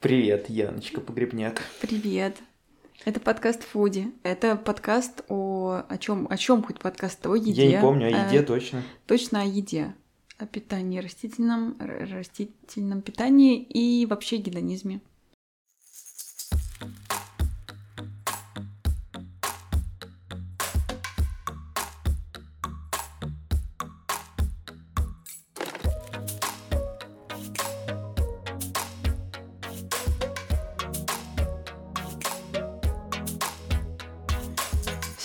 Привет, Яночка Погребняк. Привет. Это подкаст Фуди. Это подкаст о о чем о чем хоть подкаст о еде. Я не помню, о еде Э, точно. Точно о еде, о питании растительном, растительном питании и вообще гедонизме.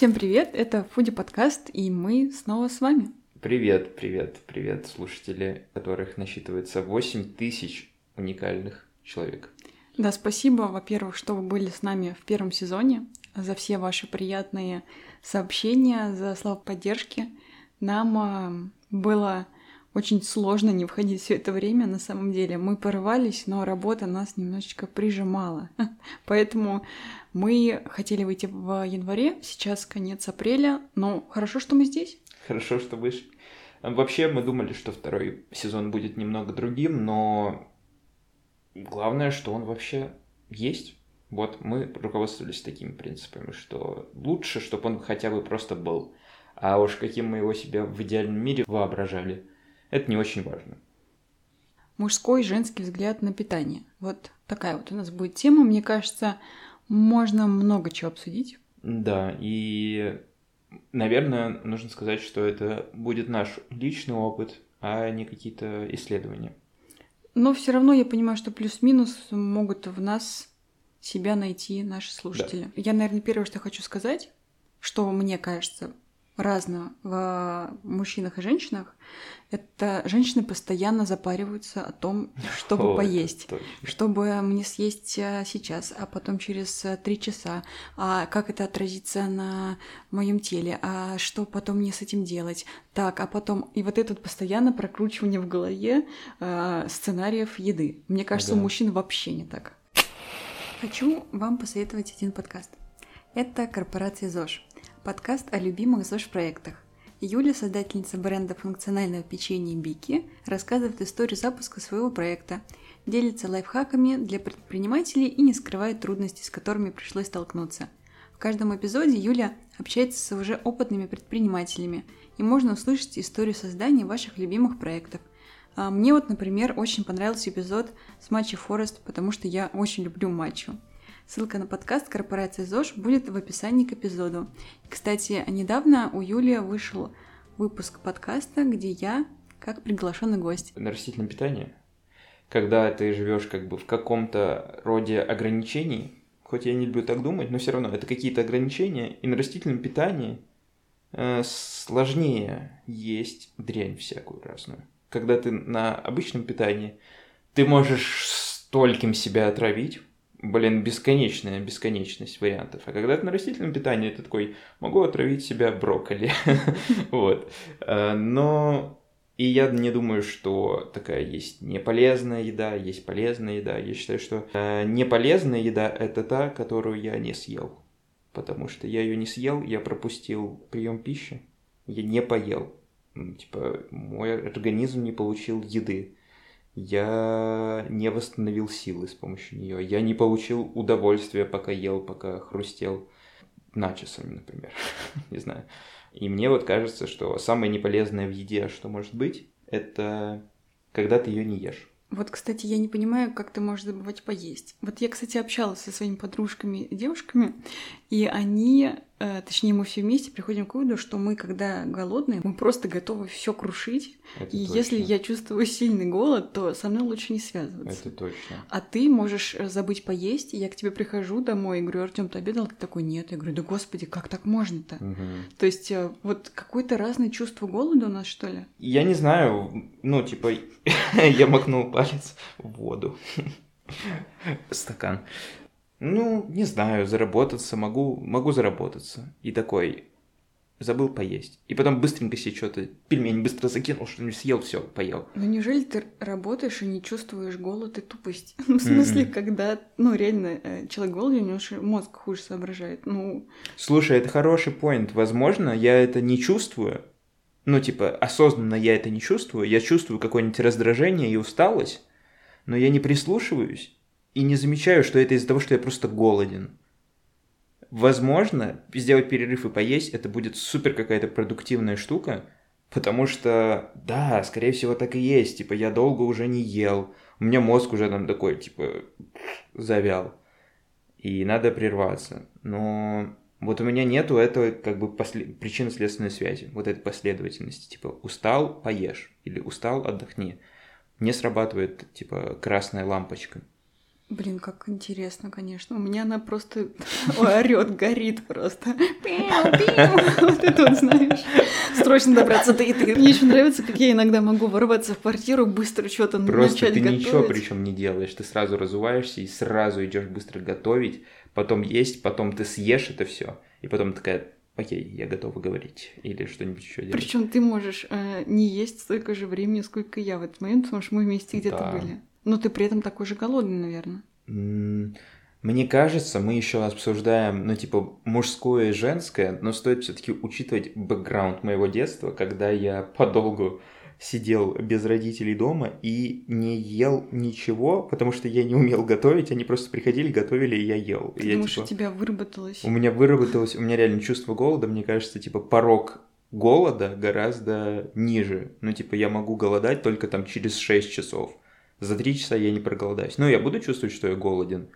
Всем привет, это Фуди подкаст, и мы снова с вами. Привет, привет, привет, слушатели, которых насчитывается 8 тысяч уникальных человек. Да, спасибо, во-первых, что вы были с нами в первом сезоне, за все ваши приятные сообщения, за слова поддержки. Нам а, было очень сложно не входить все это время, на самом деле. Мы порывались, но работа нас немножечко прижимала. Поэтому мы хотели выйти в январе, сейчас конец апреля, но хорошо, что мы здесь. Хорошо, что вышли. А Вообще, мы думали, что второй сезон будет немного другим, но главное, что он вообще есть. Вот мы руководствовались такими принципами, что лучше, чтобы он хотя бы просто был. А уж каким мы его себя в идеальном мире воображали, это не очень важно. Мужской и женский взгляд на питание. Вот такая вот у нас будет тема. Мне кажется, можно много чего обсудить. Да, и, наверное, нужно сказать, что это будет наш личный опыт, а не какие-то исследования. Но все равно я понимаю, что плюс-минус могут в нас себя найти наши слушатели. Я, наверное, первое, что хочу сказать, что мне кажется разного в мужчинах и женщинах, это женщины постоянно запариваются о том, чтобы О, поесть. Чтобы мне съесть а, сейчас, а потом через а, три часа, а как это отразится на моем теле, а что потом мне с этим делать, так, а потом и вот это вот постоянно прокручивание в голове а, сценариев еды. Мне кажется, у Да. мужчин вообще не так. Хочу вам посоветовать один подкаст. Это корпорация ЗОЖ. Подкаст о любимых ЗОЖ-проектах. Юля, создательница бренда функционального печенья Бики, рассказывает историю запуска своего проекта, делится лайфхаками для предпринимателей и не скрывает трудностей, с которыми пришлось столкнуться. В каждом эпизоде Юля общается с уже опытными предпринимателями, и можно услышать историю создания ваших любимых проектов. А Мне вот, например, очень понравился эпизод с Матчи Форест, потому что я очень люблю матчу. Ссылка на подкаст корпорации ЗОЖ будет в описании к эпизоду. Кстати, недавно у Юли вышел выпуск подкаста, где я как приглашенный гость. На растительном питании, когда ты живешь как бы в каком-то роде ограничений, хоть я не люблю так думать, но все равно это какие-то ограничения, и на растительном питании э, сложнее есть дрянь всякую разную. Когда ты на обычном питании, ты можешь стольким себя отравить, блин, бесконечная бесконечность вариантов. А когда ты на растительном питании, ты такой, могу отравить себя брокколи. Вот. Э, Но и я не думаю, что такая есть неполезная еда, есть полезная еда. Я считаю, что э, неполезная еда – это та, которую я не съел. Потому что я ее не съел, я пропустил прием пищи, я не поел. Типа, мой организм не получил еды. Я не восстановил силы с помощью нее. Я не получил удовольствия, пока ел, пока хрустел начесами, например. не знаю. И мне вот кажется, что самое неполезное в еде, что может быть, это когда ты ее не ешь. Вот, кстати, я не понимаю, как ты можешь забывать поесть. Вот я, кстати, общалась со своими подружками девушками, и они, точнее, мы все вместе приходим к выводу, что мы, когда голодные, мы просто готовы все крушить. Это и точно. если я чувствую сильный голод, то со мной лучше не связываться. Это точно. А ты можешь э, забыть поесть, и я к тебе прихожу домой и говорю, Артем, ты обедал? Ты такой, нет. Я говорю, да господи, как так можно-то? Мгм. То есть э, вот какое-то разное чувство голода у нас, что ли? Я не знаю, ну, типа, я макнул палец в воду. Стакан. Ну, не знаю, заработаться могу, могу заработаться. И такой, забыл поесть. И потом быстренько себе что-то, пельмень быстро закинул, что-нибудь съел, все, поел. Ну неужели ты работаешь и не чувствуешь голод и тупость? В смысле, Мгм. когда, ну, реально, э, человек голодный, у него мозг хуже соображает. Ну, Слушай, это хороший поинт. Возможно, я это не чувствую. Ну, типа, осознанно я это не чувствую. Я чувствую какое-нибудь раздражение и усталость, но я не прислушиваюсь. И не замечаю, что это из-за того, что я просто голоден. Возможно, сделать перерыв и поесть, это будет супер какая-то продуктивная штука, потому что, да, скорее всего, так и есть. Типа, я долго уже не ел, у меня мозг уже там такой, типа, завял. И надо прерваться. Но вот у меня нету этого как бы после... причинно-следственной связи, вот этой последовательности. Типа, устал, поешь. Или устал, отдохни. Не срабатывает, типа, красная лампочка. Блин, как интересно, конечно. У меня она просто орет, горит просто. Вот это вот, знаешь. Срочно добраться до еды. Мне еще нравится, как я иногда могу ворваться в квартиру, быстро что-то Просто ты ничего причем не делаешь. Ты сразу разуваешься и сразу идешь быстро готовить, потом есть, потом ты съешь это все, и потом такая, окей, я готова говорить, или что-нибудь еще делать. Причем ты можешь э, не есть столько же времени, сколько я в этот момент, потому что мы вместе где-то да. были. Но ты при этом такой же голодный, наверное. Мне кажется, мы еще обсуждаем, ну, типа, мужское и женское, но стоит все-таки учитывать бэкграунд моего детства, когда я подолгу сидел без родителей дома и не ел ничего, потому что я не умел готовить, они просто приходили, готовили, и я ел. Ты я, думаешь, типа, у тебя выработалось? У меня выработалось, у меня реально чувство голода, мне кажется, типа, порог голода гораздо ниже. Ну, типа, я могу голодать только там через 6 часов за три часа я не проголодаюсь. Ну, я буду чувствовать, что я голоден,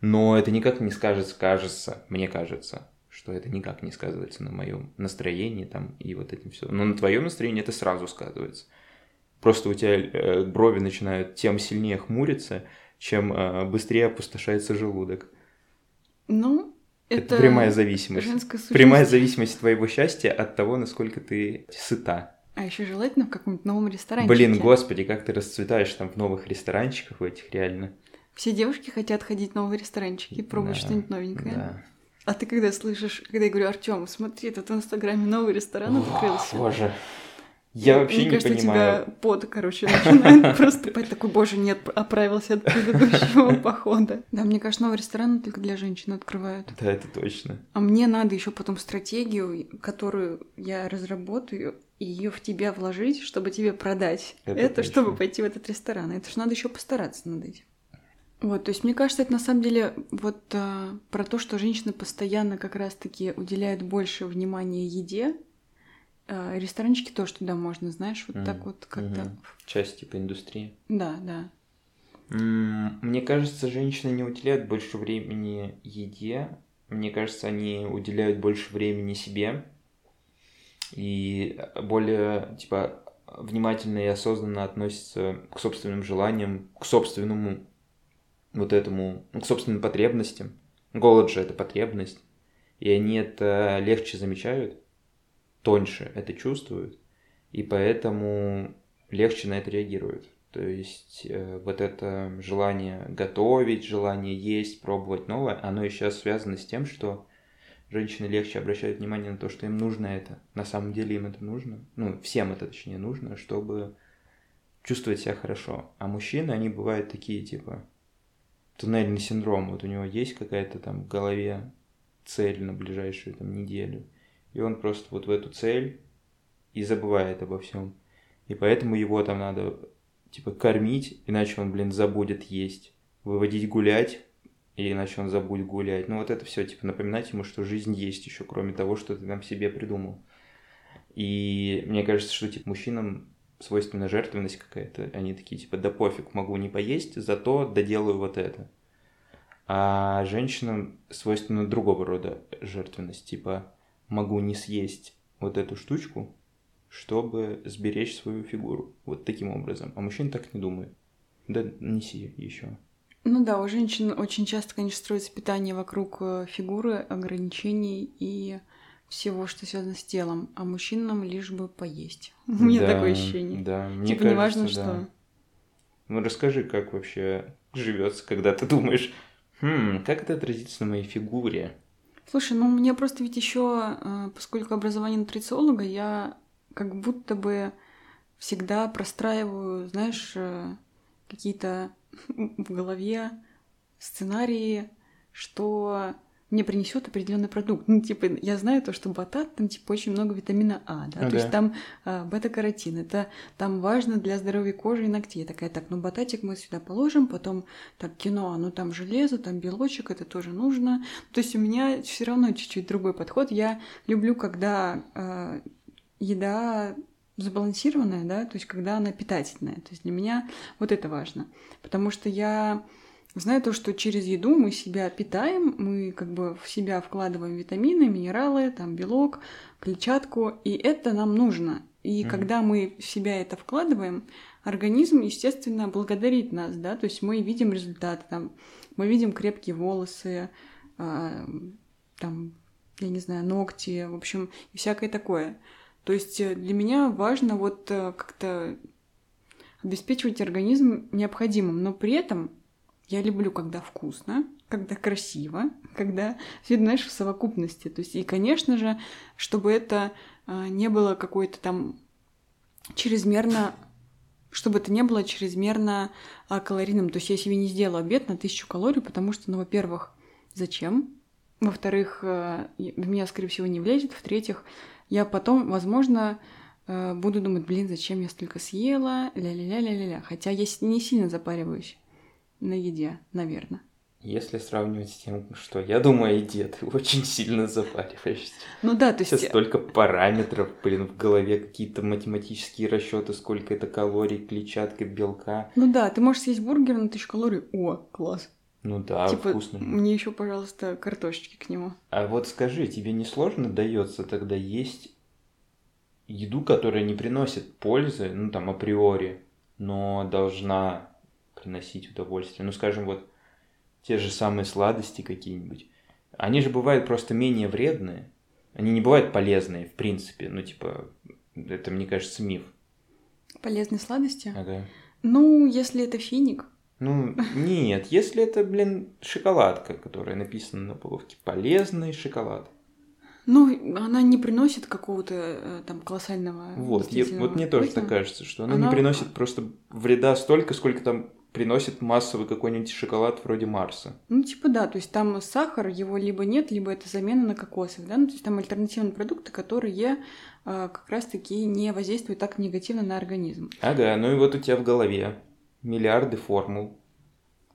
но это никак не скажется, кажется, мне кажется, что это никак не сказывается на моем настроении там и вот этим все. Но на твоем настроении это сразу сказывается. Просто у тебя э, брови начинают тем сильнее хмуриться, чем э, быстрее опустошается желудок. Ну, это, это прямая зависимость. Прямая зависимость твоего счастья от того, насколько ты сыта. А еще желательно в каком-нибудь новом ресторанчике. Блин, господи, как ты расцветаешь там в новых ресторанчиках в этих реально. Все девушки хотят ходить в новые ресторанчики и пробовать да, что-нибудь новенькое. Да. А ты когда слышишь, когда я говорю, Артем, смотри, тут в Инстаграме новый ресторан открылся. Боже. Я вообще Мне не кажется, понимаю. тебя пот, короче, начинает просто поступать такой, боже, нет, оправился от предыдущего похода. Да, мне кажется, новый ресторан только для женщин открывают. Да, это точно. А мне надо еще потом стратегию, которую я разработаю, ее в тебя вложить, чтобы тебе продать. Это, это чтобы пойти в этот ресторан. Это же надо еще постараться над этим. Вот, то есть мне кажется, это на самом деле вот а, про то, что женщины постоянно как раз-таки уделяют больше внимания еде, а, ресторанчики тоже туда можно, знаешь, вот mm. так вот как-то. Mm-hmm. Часть типа индустрии. Да, да. Мне кажется, женщины не уделяют больше времени еде. Мне кажется, они уделяют больше времени себе. И более, типа, внимательно и осознанно относятся к собственным желаниям, к собственному вот этому, к собственным потребностям. Голод же это потребность. И они это легче замечают тоньше это чувствуют, и поэтому легче на это реагируют. То есть э, вот это желание готовить, желание есть, пробовать новое, оно сейчас связано с тем, что женщины легче обращают внимание на то, что им нужно это. На самом деле им это нужно. Ну, всем это точнее нужно, чтобы чувствовать себя хорошо. А мужчины, они бывают такие, типа, туннельный синдром. Вот у него есть какая-то там в голове цель на ближайшую там неделю и он просто вот в эту цель и забывает обо всем. И поэтому его там надо, типа, кормить, иначе он, блин, забудет есть. Выводить гулять, иначе он забудет гулять. Ну вот это все, типа, напоминать ему, что жизнь есть еще, кроме того, что ты там себе придумал. И мне кажется, что, типа, мужчинам свойственна жертвенность какая-то. Они такие, типа, да пофиг, могу не поесть, зато доделаю вот это. А женщинам свойственна другого рода жертвенность, типа, могу не съесть вот эту штучку, чтобы сберечь свою фигуру. Вот таким образом. А мужчина так не думает. Да неси еще. Ну да, у женщин очень часто, конечно, строится питание вокруг э, фигуры, ограничений и всего, что связано с телом, а мужчинам лишь бы поесть. У меня да, такое ощущение. Да, мне типа кажется, неважно да. что. Ну расскажи, как вообще живется, когда ты думаешь, хм, как это отразится на моей фигуре? Слушай, ну мне просто ведь еще, э, поскольку образование нутрициолога, я как будто бы всегда простраиваю, знаешь, э, какие-то в голове сценарии, что мне принесет определенный продукт. Ну, типа, я знаю то, что батат, там, типа, очень много витамина А, да, Ну то есть там а, бета-каротин, это там важно для здоровья кожи и ногтей. Я такая, так, ну, бататик мы сюда положим, потом, так, кино, ну, там железо, там белочек, это тоже нужно. То есть у меня все равно чуть-чуть другой подход. Я люблю, когда а, еда сбалансированная, да, то есть когда она питательная. То есть для меня вот это важно. Потому что я знаю то, что через еду мы себя питаем, мы как бы в себя вкладываем витамины, минералы, там белок, клетчатку, и это нам нужно. И Мгм. когда мы в себя это вкладываем, организм, естественно, благодарит нас, да, то есть мы видим результаты, там, мы видим крепкие волосы, а, там, я не знаю, ногти, в общем, и всякое такое. То есть э, для меня важно вот э, как-то обеспечивать организм необходимым, но при этом я люблю, когда вкусно, когда красиво, когда все, знаешь, в совокупности. То есть, и, конечно же, чтобы это а, не было какой-то там чрезмерно чтобы это не было чрезмерно а, калорийным. То есть я себе не сделала обед на тысячу калорий, потому что, ну, во-первых, зачем? Во-вторых, э, в меня, скорее всего, не влезет. В-третьих, я потом, возможно, э, буду думать, блин, зачем я столько съела, ля-ля-ля-ля-ля. Хотя я не сильно запариваюсь на еде, наверное. Если сравнивать с тем, что я думаю о еде, ты очень сильно запариваешься. Ну да, то есть... Сейчас столько параметров, блин, в голове какие-то математические расчеты, сколько это калорий, клетчатка, белка. Ну да, ты можешь съесть бургер на тысячу калорий. О, класс. Ну да, типа, вкусно. мне еще, пожалуйста, картошечки к нему. А вот скажи, тебе не сложно дается тогда есть еду, которая не приносит пользы, ну там априори, но должна приносить удовольствие? Ну, скажем, вот те же самые сладости какие-нибудь. Они же бывают просто менее вредные. Они не бывают полезные, в принципе. Ну, типа, это, мне кажется, миф. Полезные сладости? Ага. Ну, если это финик. Ну, нет, если это, блин, шоколадка, которая написана на упаковке. Полезный шоколад. Ну, она не приносит какого-то э, там колоссального. Вот, я- вот мне тоже так кажется, что она, Она- не приносит просто вреда столько, сколько там приносит массовый какой-нибудь шоколад вроде Марса. Ну, типа, да, то есть там сахар, его либо нет, либо это замена на кокосовый, да, ну, то есть там альтернативные продукты, которые а, как раз-таки не воздействуют так негативно на организм. Ага, ну и вот у тебя в голове миллиарды формул.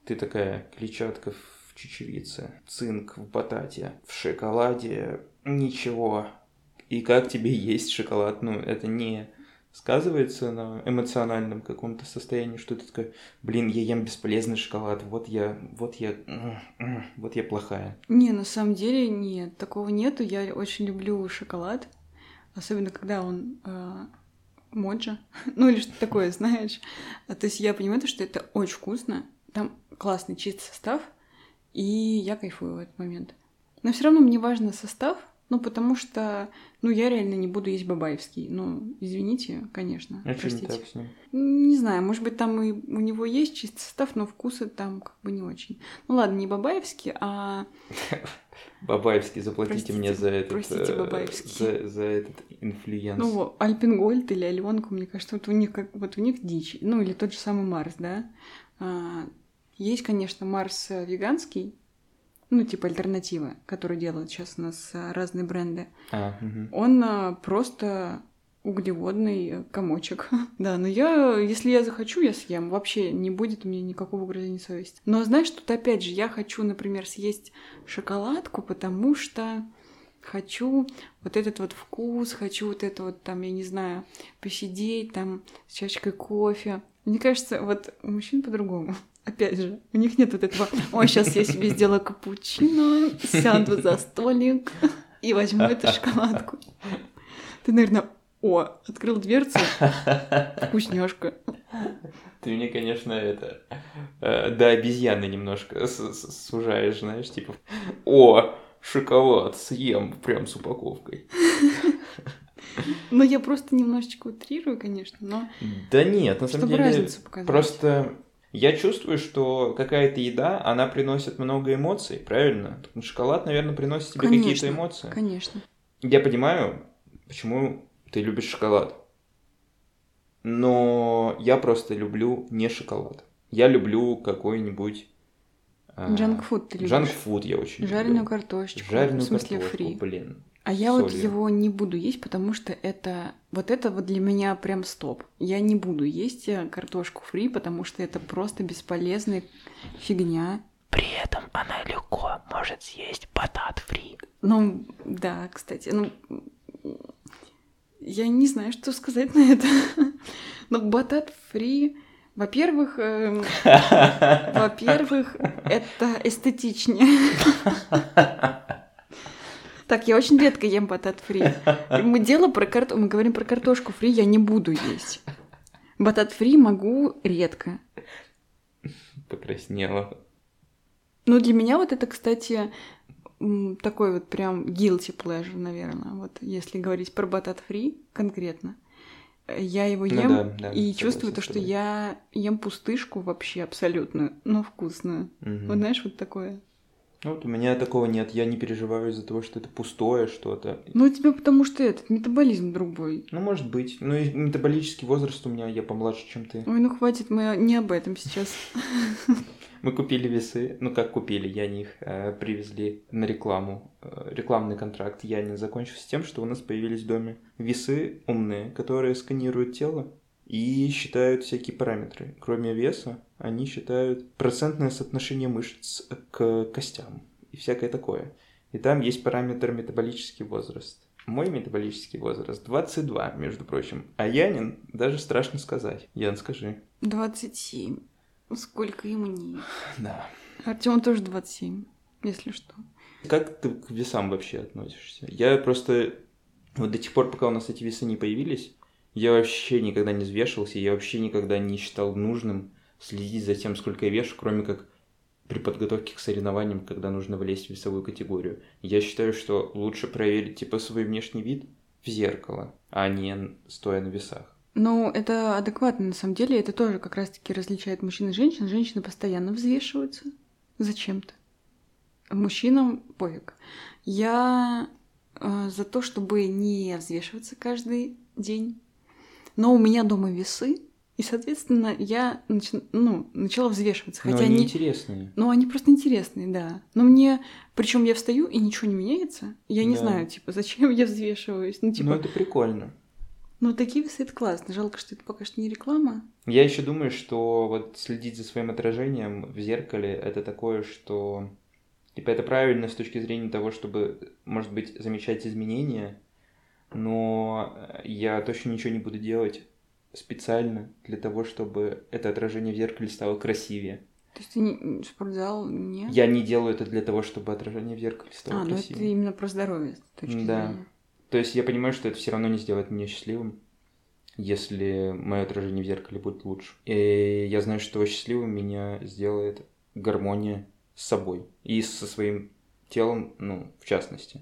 Ты такая клетчатка в чечевице, цинк в батате, в шоколаде, ничего. И как тебе есть шоколад? Ну, это не сказывается на эмоциональном каком-то состоянии, что ты такая, блин, я ем бесполезный шоколад, вот я, вот я, вот я плохая. Не, на самом деле нет, такого нету. Я очень люблю шоколад, особенно когда он а, моджа, ну или что-то такое, знаешь. А, То есть я понимаю, то, что это очень вкусно, там классный чистый состав, и я кайфую в этот момент. Но все равно мне важно состав, ну потому что, ну я реально не буду есть бабаевский. Ну, извините, конечно, А что не простите. так с ним? Не знаю, может быть, там и у него есть чистый состав, но вкусы там как бы не очень. Ну ладно, не бабаевский, а Бабаевский, заплатите Простите, мне за этот, простите, э, за, этот influence. Ну, Альпенгольд или Аленку, мне кажется, вот у них как вот у них дичь. Ну, или тот же самый Марс, да. А, есть, конечно, Марс э, веганский, ну, типа альтернатива, которую делают сейчас у нас а, разные бренды. А, мгм. Он а, просто углеводный э, комочек. да, но я, если я захочу, я съем. Вообще не будет у меня никакого угрызения совести. Но знаешь, тут опять же, я хочу, например, съесть шоколадку, потому что хочу вот этот вот вкус, хочу вот это вот там, я не знаю, посидеть там с чашкой кофе. Мне кажется, вот у мужчин по-другому. Опять же, у них нет вот этого, ой, сейчас я себе сделаю капучино, сяду за столик и возьму эту шоколадку. Ты, наверное, о, открыл дверцу, вкусняшка. Ты мне, конечно, это э, до обезьяны немножко сужаешь, знаешь, типа, о, шоколад съем прям с упаковкой. Но я просто немножечко утрирую, конечно, но Да нет, на самом деле, разницу показать. просто я чувствую, что какая-то еда, она приносит много эмоций, правильно? Шоколад, наверное, приносит тебе какие-то эмоции. Конечно. Я понимаю, почему ты любишь шоколад. Но я просто люблю не шоколад. Я люблю какой-нибудь Джанкфуд ты любишь? Джанкфуд я очень Жареную люблю. картошечку. Жареную в смысле картошку, фри. блин. А я вот солью. его не буду есть, потому что это вот это вот для меня прям стоп. Я не буду есть э, картошку фри, потому что это просто бесполезная фигня. При этом она легко может съесть батат фри. Ну, да, кстати, ну я не знаю, что сказать на это. Но батат фри, во-первых, эм, во-первых, это эстетичнее. Так, я очень редко ем батат фри. Мы дело про карту, мы говорим про картошку фри, я не буду есть. Батат фри могу редко. Покраснела. Ну, для меня вот это, кстати, такой вот прям guilty pleasure, наверное, вот если говорить про батат фри конкретно. Я его Ну ем да, да, и чувствую то, что я ем пустышку вообще абсолютную, но вкусную. Мгм. Вот знаешь, вот такое. Ну, вот у меня такого нет. Я не переживаю из-за того, что это пустое что-то. Ну, у тебя потому что этот метаболизм другой. Ну, может быть. Ну, и метаболический возраст у меня, я помладше, чем ты. Ой, ну хватит, мы не об этом сейчас. Мы купили весы. Ну, как купили, я их э, привезли на рекламу. Э, рекламный контракт Янин закончился тем, что у нас появились в доме весы умные, которые сканируют тело и считают всякие параметры. Кроме веса, они считают процентное соотношение мышц к костям и всякое такое. И там есть параметр метаболический возраст. Мой метаболический возраст 22, между прочим. А Янин даже страшно сказать. Ян, скажи. 27. Сколько ему не? Да. Артем тоже 27, если что. Как ты к весам вообще относишься? Я просто... Вот до тех пор, пока у нас эти весы не появились, я вообще никогда не взвешивался, я вообще никогда не считал нужным следить за тем, сколько я вешу, кроме как при подготовке к соревнованиям, когда нужно влезть в весовую категорию. Я считаю, что лучше проверить типа свой внешний вид в зеркало, а не стоя на весах. Ну, это адекватно, на самом деле. Это тоже как раз-таки различает мужчин и женщин. Женщины постоянно взвешиваются зачем-то. Мужчинам пофиг. Я э, за то, чтобы не взвешиваться каждый день. Но у меня дома весы, и, соответственно, я начи- ну, начала взвешиваться. Но Хотя они они... интересные. Ну, они просто интересные, да. Но мне... Причем я встаю, и ничего не меняется. Я не Да. знаю, типа, зачем я взвешиваюсь. Ну, типа, Ну, это прикольно. ну, такие весы это классно. Жалко, что это пока что не реклама. Я еще думаю, что вот следить за своим отражением в зеркале это такое, что типа это правильно с точки зрения того, чтобы, может быть, замечать изменения, но э, я точно ничего не буду делать специально для того, чтобы это отражение в зеркале стало красивее. То есть ты не... спортзал не... Я не делаю это для того, чтобы отражение в зеркале стало А, ну это красивее. именно про здоровье с точки Да. зрения. То есть я понимаю, что это все равно не сделает меня счастливым, если мое отражение в зеркале будет лучше. И я знаю, что счастливым меня сделает гармония с собой и со своим телом, ну, в частности.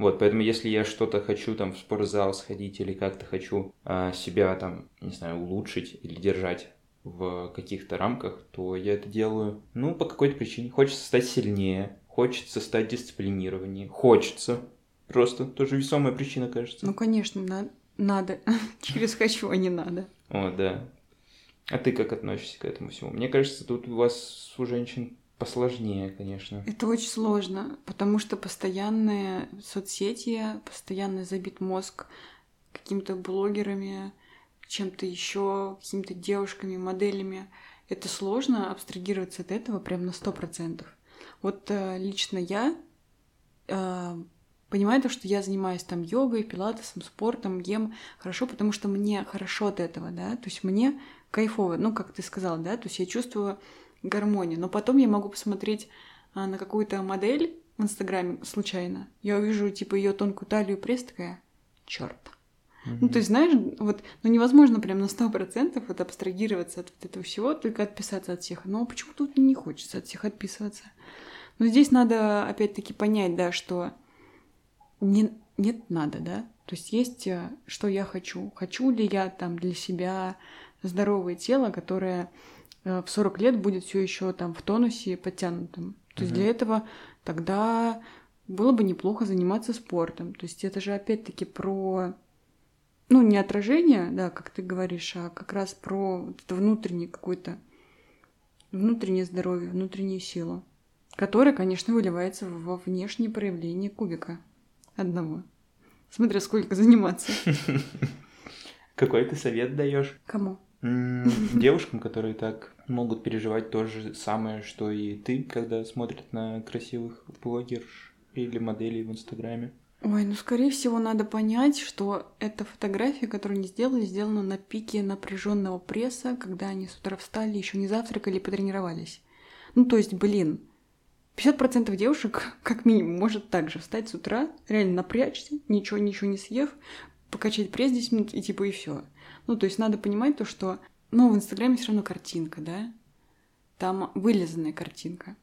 Вот, поэтому если я что-то хочу там в спортзал сходить или как-то хочу а, себя там, не знаю, улучшить или держать в каких-то рамках, то я это делаю, ну, по какой-то причине. Хочется стать сильнее, хочется стать дисциплинированнее, хочется. Просто тоже весомая причина, кажется. Ну, конечно, на- надо. Через хочу, а не надо. О, да. А ты как относишься к этому всему? Мне кажется, тут у вас у женщин посложнее, конечно. Это очень сложно, потому что постоянные соцсети, постоянно забит мозг какими-то блогерами, чем-то еще, какими-то девушками, моделями. Это сложно абстрагироваться от этого прям на сто процентов. Вот э, лично я э, понимаю то, что я занимаюсь там йогой, пилатесом, спортом, ем хорошо, потому что мне хорошо от этого, да, то есть мне кайфово, ну, как ты сказала, да, то есть я чувствую гармонию, но потом я могу посмотреть а, на какую-то модель в Инстаграме случайно, я увижу, типа, ее тонкую талию и пресс, такая, черт. Ну, то есть, знаешь, вот, ну, невозможно прям на сто процентов вот абстрагироваться от вот этого всего, только отписаться от всех. Но почему тут не хочется от всех отписываться? Но здесь надо, опять-таки, понять, да, что не, нет, надо, да? То есть есть, э, что я хочу. Хочу ли я там для себя здоровое тело, которое в 40 лет будет все еще там в тонусе подтянутым. То есть Мгм. для этого тогда было бы неплохо заниматься спортом. То есть это же опять-таки про ну, не отражение, да, как ты говоришь, а как раз про вот это внутренний какой-то внутреннее здоровье, внутреннюю силу, которая, конечно, выливается во внешнее проявление кубика одного. Смотря сколько заниматься. Какой ты совет даешь? Кому? Девушкам, которые так могут переживать то же самое, что и ты, когда смотрят на красивых блогерш или моделей в Инстаграме. Ой, ну скорее всего надо понять, что эта фотография, которую они сделали, сделана на пике напряженного пресса, когда они с утра встали, еще не завтракали и потренировались. Ну то есть, блин, 50% девушек, как минимум, может также встать с утра, реально напрячься, ничего, ничего не съев, покачать пресс 10 минут и типа и все. Ну, то есть надо понимать то, что, ну, в Инстаграме все равно картинка, да? Там вылизанная картинка.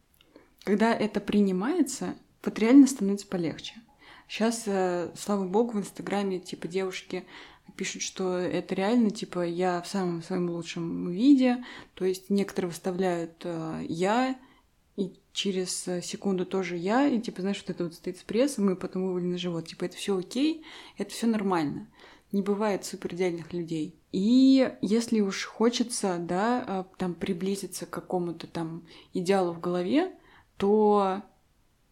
Когда это принимается, вот реально становится полегче. Сейчас, э, слава богу, в Инстаграме, типа, девушки пишут, что это реально, типа, я в самом своем лучшем виде, то есть некоторые выставляют э, я, через э, секунду тоже я, и типа, знаешь, вот это вот стоит с прессом, и потом вывален на живот. Типа, это все окей, это все нормально. Не бывает супер идеальных людей. И если уж хочется, да, э, там приблизиться к какому-то там идеалу в голове, то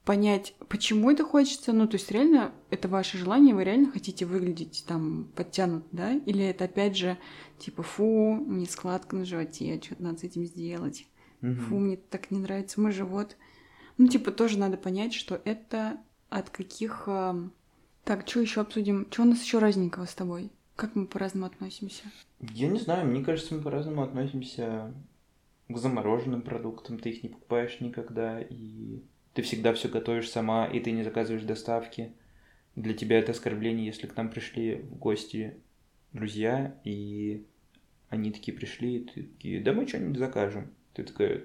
понять, почему это хочется, ну, то есть реально это ваше желание, вы реально хотите выглядеть там подтянут, да, или это опять же типа, фу, мне складка на животе, что-то надо с этим сделать. Угу. Фу, мне так не нравится мой живот. Ну, типа, тоже надо понять, что это от каких... Э... Так, что еще обсудим? Что у нас еще разненького с тобой? Как мы по-разному относимся? Я не знаю, мне кажется, мы по-разному относимся к замороженным продуктам. Ты их не покупаешь никогда, и ты всегда все готовишь сама, и ты не заказываешь доставки. Для тебя это оскорбление, если к нам пришли в гости друзья, и они такие пришли, и ты такие, да мы что-нибудь закажем. Ты такая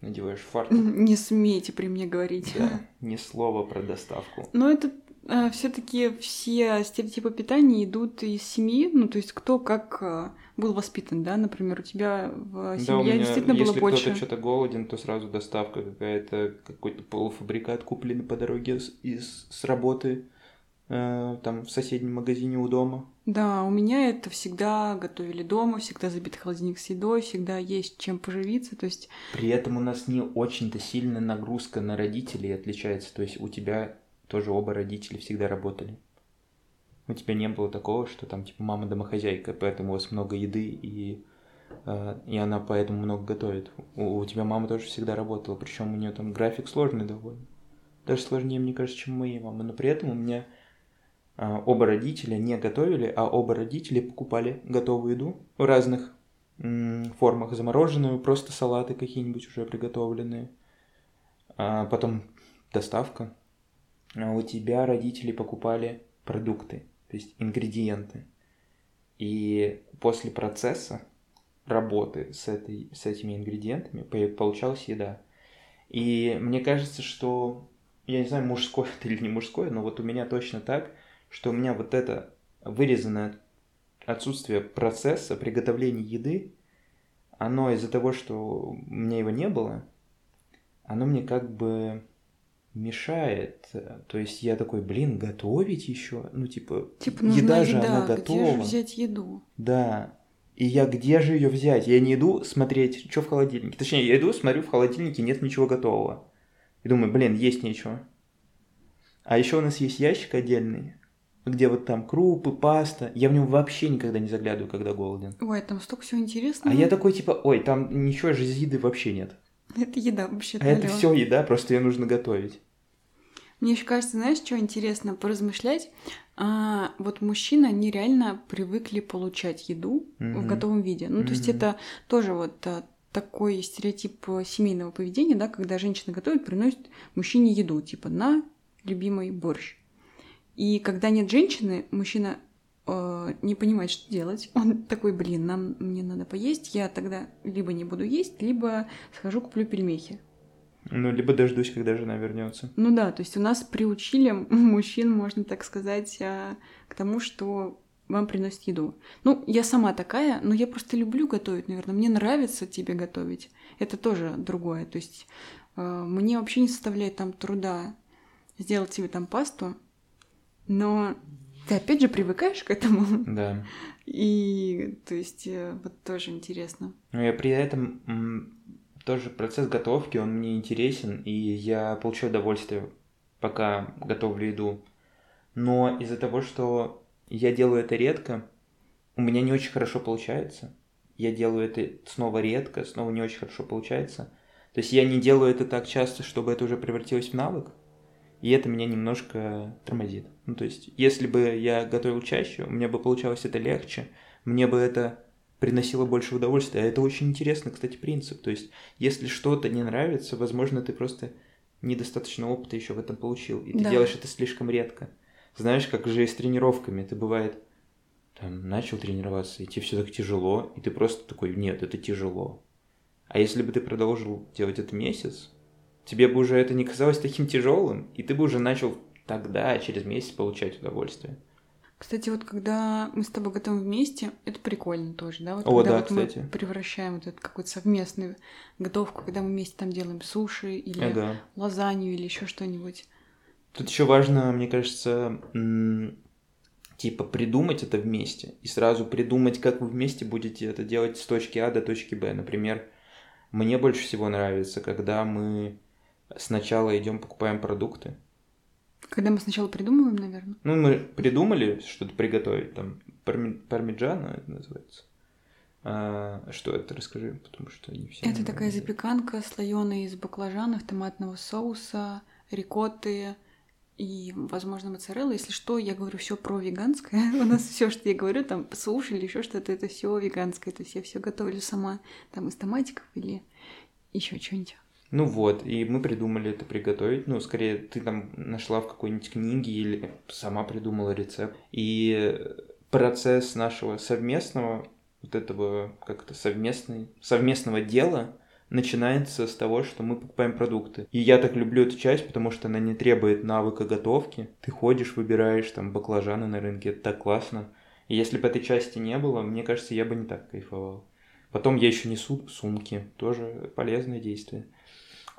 надеваешь фартук. Не смейте при мне говорить. Да, ни слова про доставку. Но это э, все-таки все стереотипы питания идут из семьи, ну то есть кто как э, был воспитан, да, например, у тебя в семье да, у меня, действительно было больше. Если кто-то что-то голоден, то сразу доставка какая-то, какой-то полуфабрикат купленный по дороге с, из, с работы Э, там в соседнем магазине у дома. Да, у меня это всегда готовили дома, всегда забит холодильник с едой, всегда есть чем поживиться, то есть... При этом у нас не очень-то сильная нагрузка на родителей отличается, то есть у тебя тоже оба родителя всегда работали. У тебя не было такого, что там типа мама домохозяйка, поэтому у вас много еды и э, и она поэтому много готовит. У, у тебя мама тоже всегда работала, причем у нее там график сложный довольно. Даже сложнее, мне кажется, чем моей мамы. Но при этом у меня оба родителя не готовили, а оба родителя покупали готовую еду в разных формах, замороженную, просто салаты какие-нибудь уже приготовленные, а потом доставка. А у тебя родители покупали продукты, то есть ингредиенты. И после процесса работы с, этой, с этими ингредиентами получалась еда. И мне кажется, что, я не знаю, мужское это или не мужское, но вот у меня точно так – что у меня вот это вырезанное отсутствие процесса приготовления еды, оно из-за того, что у меня его не было, оно мне как бы мешает. То есть я такой, блин, готовить еще? Ну, типа, типа еда же, еда, она готова. Где же взять еду? Да. И я где же ее взять? Я не иду смотреть, что в холодильнике. Точнее, я иду, смотрю, в холодильнике нет ничего готового. И думаю, блин, есть ничего. А еще у нас есть ящик отдельный, где вот там крупы, паста. Я в нем вообще никогда не заглядываю, когда голоден. Ой, там столько всего интересного. А я такой типа, ой, там ничего же из еды вообще нет. Это еда вообще. А это все еда, просто ее нужно готовить. Мне еще кажется, знаешь, что интересно поразмышлять? А, вот мужчины, они реально привыкли получать еду mm-hmm. в готовом виде. Ну, mm-hmm. то есть это тоже вот а, такой стереотип семейного поведения, да, когда женщина готовит, приносит мужчине еду, типа на любимый борщ. И когда нет женщины, мужчина э, не понимает, что делать. Он такой, блин, нам мне надо поесть, я тогда либо не буду есть, либо схожу куплю пельмехи. Ну, либо дождусь, когда жена вернется. Ну да, то есть у нас приучили мужчин, можно так сказать, а, к тому, что вам приносят еду. Ну, я сама такая, но я просто люблю готовить, наверное. Мне нравится тебе готовить. Это тоже другое. То есть э, мне вообще не составляет там труда сделать тебе там пасту, но ты опять же привыкаешь к этому. Да. И, то есть, э, вот тоже интересно. Но я при этом тоже процесс готовки, он мне интересен, и я получаю удовольствие, пока готовлю еду. Но из-за того, что я делаю это редко, у меня не очень хорошо получается. Я делаю это снова редко, снова не очень хорошо получается. То есть я не делаю это так часто, чтобы это уже превратилось в навык, и это меня немножко тормозит. Ну, то есть, если бы я готовил чаще, у меня бы получалось это легче, мне бы это приносило больше удовольствия. А это очень интересный, кстати, принцип. То есть, если что-то не нравится, возможно, ты просто недостаточно опыта еще в этом получил, и ты Да. делаешь это слишком редко. Знаешь, как же и с тренировками. Ты бывает, там, начал тренироваться, и тебе все так тяжело, и ты просто такой, нет, это тяжело. А если бы ты продолжил делать это месяц, тебе бы уже это не казалось таким тяжелым, и ты бы уже начал тогда, через месяц, получать удовольствие. Кстати, вот когда мы с тобой готовим вместе, это прикольно тоже, да? Вот О, когда да, вот мы кстати. превращаем вот эту какую-то совместную готовку, когда мы вместе там делаем суши или Ага. лазанью или еще что-нибудь. Тут еще важно, мне кажется, типа придумать это вместе и сразу придумать, как вы вместе будете это делать с точки А до точки Б. Например, мне больше всего нравится, когда мы сначала идем покупаем продукты. Когда мы сначала придумываем, наверное. Ну, мы придумали что-то приготовить, там, парми- пармиджано это называется. А, что это, расскажи, потому что не все. Это такая запеканка, слоеная из баклажанов, томатного соуса, рикотты и, возможно, моцарелла. Если что, я говорю все про веганское. У нас все, что я говорю, там суши или еще что-то, это все веганское. То есть я все готовлю сама, там из томатиков или еще что-нибудь. Ну вот, и мы придумали это приготовить. Ну, скорее, ты там нашла в какой-нибудь книге или сама придумала рецепт. И процесс нашего совместного, вот этого как-то совместный, совместного дела начинается с того, что мы покупаем продукты. И я так люблю эту часть, потому что она не требует навыка готовки. Ты ходишь, выбираешь там баклажаны на рынке, это так классно. И если бы этой части не было, мне кажется, я бы не так кайфовал. Потом я еще несу сумки, тоже полезное действие.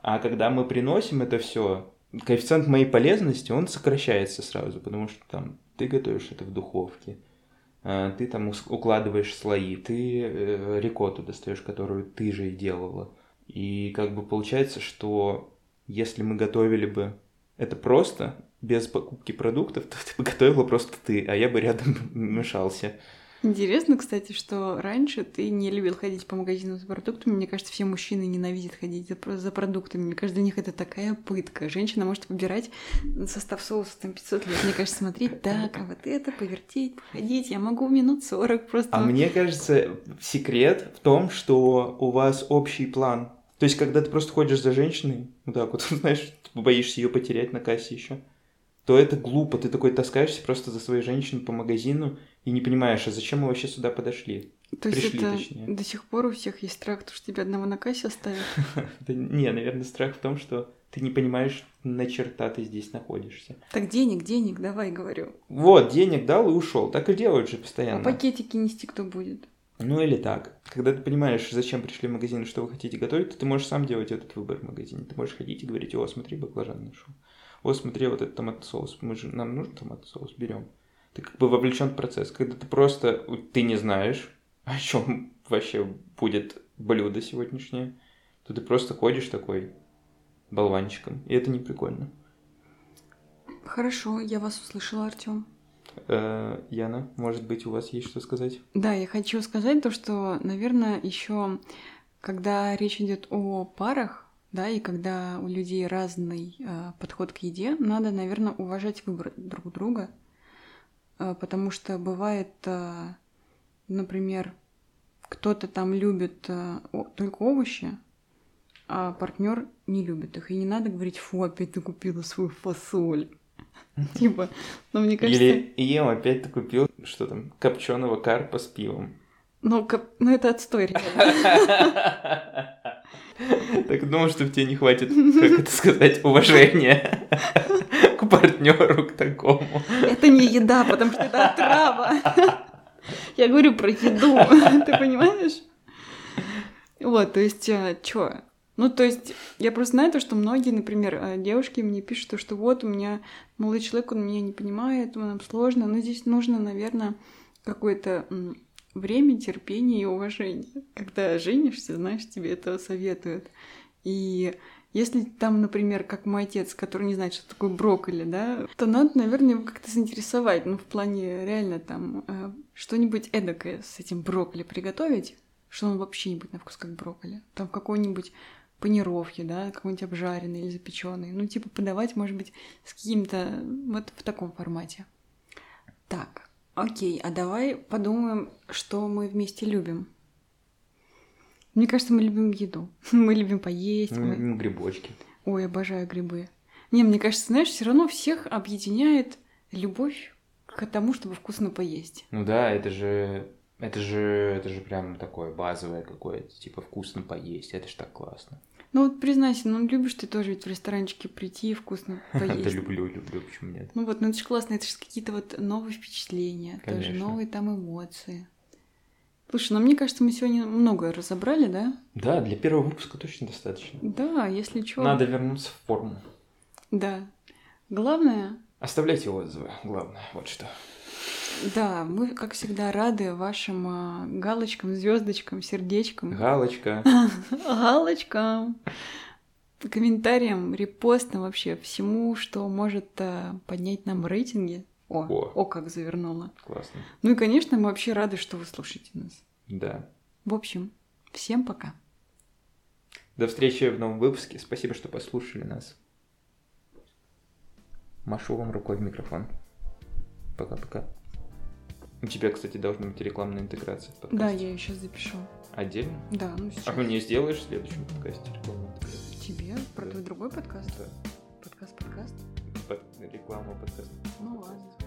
А когда мы приносим это все, коэффициент моей полезности, он сокращается сразу, потому что там ты готовишь это в духовке, а, ты там укладываешь слои, ты э, рикотту достаешь, которую ты же и делала. И как бы получается, что если мы готовили бы это просто, без покупки продуктов, то ты бы готовила просто ты, а я бы рядом мешался. Интересно, кстати, что раньше ты не любил ходить по магазинам за продуктами. Мне кажется, все мужчины ненавидят ходить за, за продуктами. Мне кажется, для них это такая пытка. Женщина может выбирать состав соуса там 500 лет. Мне кажется, смотреть, так, а вот это, повертеть, походить. Я могу минут 40 просто. А мне кажется, секрет в том, что у вас общий план. То есть, когда ты просто ходишь за женщиной, вот так вот, знаешь, боишься ее потерять на кассе еще, то это глупо. Ты такой таскаешься просто за своей женщиной по магазину и не понимаешь, а зачем мы вообще сюда подошли? То есть пришли, это точнее. до сих пор у всех есть страх, то, что тебя одного на кассе оставят. Не, наверное, страх в том, что ты не понимаешь, на черта ты здесь находишься. Так денег, денег, давай, говорю. Вот, денег дал и ушел. Так и делают же А постоянно. пакетики нести кто будет? Ну или так. Когда ты понимаешь, зачем пришли в магазин и что вы хотите готовить, то ты можешь сам делать этот выбор в магазине. Ты можешь ходить и говорить, о, смотри, баклажан нашел. О, смотри, вот этот томатный соус. Мы же, нам нужен томатный соус, берем. Ты как бы вовлечен в процесс. Когда ты просто, ты не знаешь, о чем вообще будет блюдо сегодняшнее, то ты просто ходишь такой болванчиком. И это не прикольно. Хорошо, я вас услышала, Артем. Э, Яна, может быть, у вас есть что сказать? Да, я хочу сказать то, что, наверное, еще когда речь идет о парах, да, и когда у людей разный э, подход к еде, надо, наверное, уважать выбор друг друга, потому что бывает, э, например, кто-то там любит о- только овощи, а партнер не любит их. И не надо говорить, фу, опять ты купила свою фасоль. Типа, ну, мне кажется... Или ем опять ты купил, что там, копченого карпа с пивом. Ну, ну, это отстой, реально. Так думал, что тебе не хватит, как это сказать, уважения партнеру, к такому. Это не еда, потому что это отрава. Я говорю про еду, ты понимаешь? Вот, то есть, что? Ну, то есть, я просто знаю то, что многие, например, э, девушки мне пишут, то, что вот у меня молодой человек, он меня не понимает, нам сложно, но здесь нужно, наверное, какой-то м, время, терпение и уважение. Когда женишься, знаешь, тебе это советуют. И если там, например, как мой отец, который не знает, что такое брокколи, да, то надо, наверное, его как-то заинтересовать. Ну, в плане реально там э, что-нибудь эдакое с этим брокколи приготовить, что он вообще не будет на вкус как брокколи. Там какой-нибудь панировки, да, какой-нибудь обжаренный или запеченный. Ну, типа подавать, может быть, с каким-то вот в таком формате. Так, окей, а давай подумаем, что мы вместе любим. Мне кажется, мы любим еду. Мы любим поесть. Мы мы- любим грибочки. Ой, обожаю грибы. Не, мне кажется, знаешь, все равно всех объединяет любовь к тому, чтобы вкусно поесть. Ну да, это же... Это же, это же прям такое базовое какое-то, типа вкусно поесть, это ж так классно. Ну вот признайся, ну любишь ты тоже ведь в ресторанчике прийти и вкусно Да поесть. люблю, люблю, почему нет? Ну вот, ну это же классно, это же какие-то вот новые впечатления, тоже новые там эмоции. Слушай, ну мне кажется, мы сегодня многое разобрали, да? Да, для первого выпуска точно достаточно. Да, если что. Надо вернуться в форму. Да. Главное, Оставляйте отзывы, главное, вот что. да, мы, как всегда, рады вашим а, галочкам, звездочкам, сердечкам. Галочка. галочкам, комментариям, репостам, вообще всему, что может а, поднять нам рейтинги. О, О. о, как завернула. Классно. Ну и, конечно, мы вообще рады, что вы слушаете нас. Да. В общем, всем пока. До встречи в новом выпуске. Спасибо, что послушали нас. Машу вам рукой в микрофон. Пока-пока. У тебя, кстати, должна быть рекламная интеграция в подкасте. Да, я ее сейчас запишу. Отдельно? Да, ну сейчас. А мне сделаешь в следующем подкасте рекламную интеграцию? Тебе? Про Да. твой другой подкаст? Да. Подкаст-подкаст? Реклама подкаста. Ну ладно.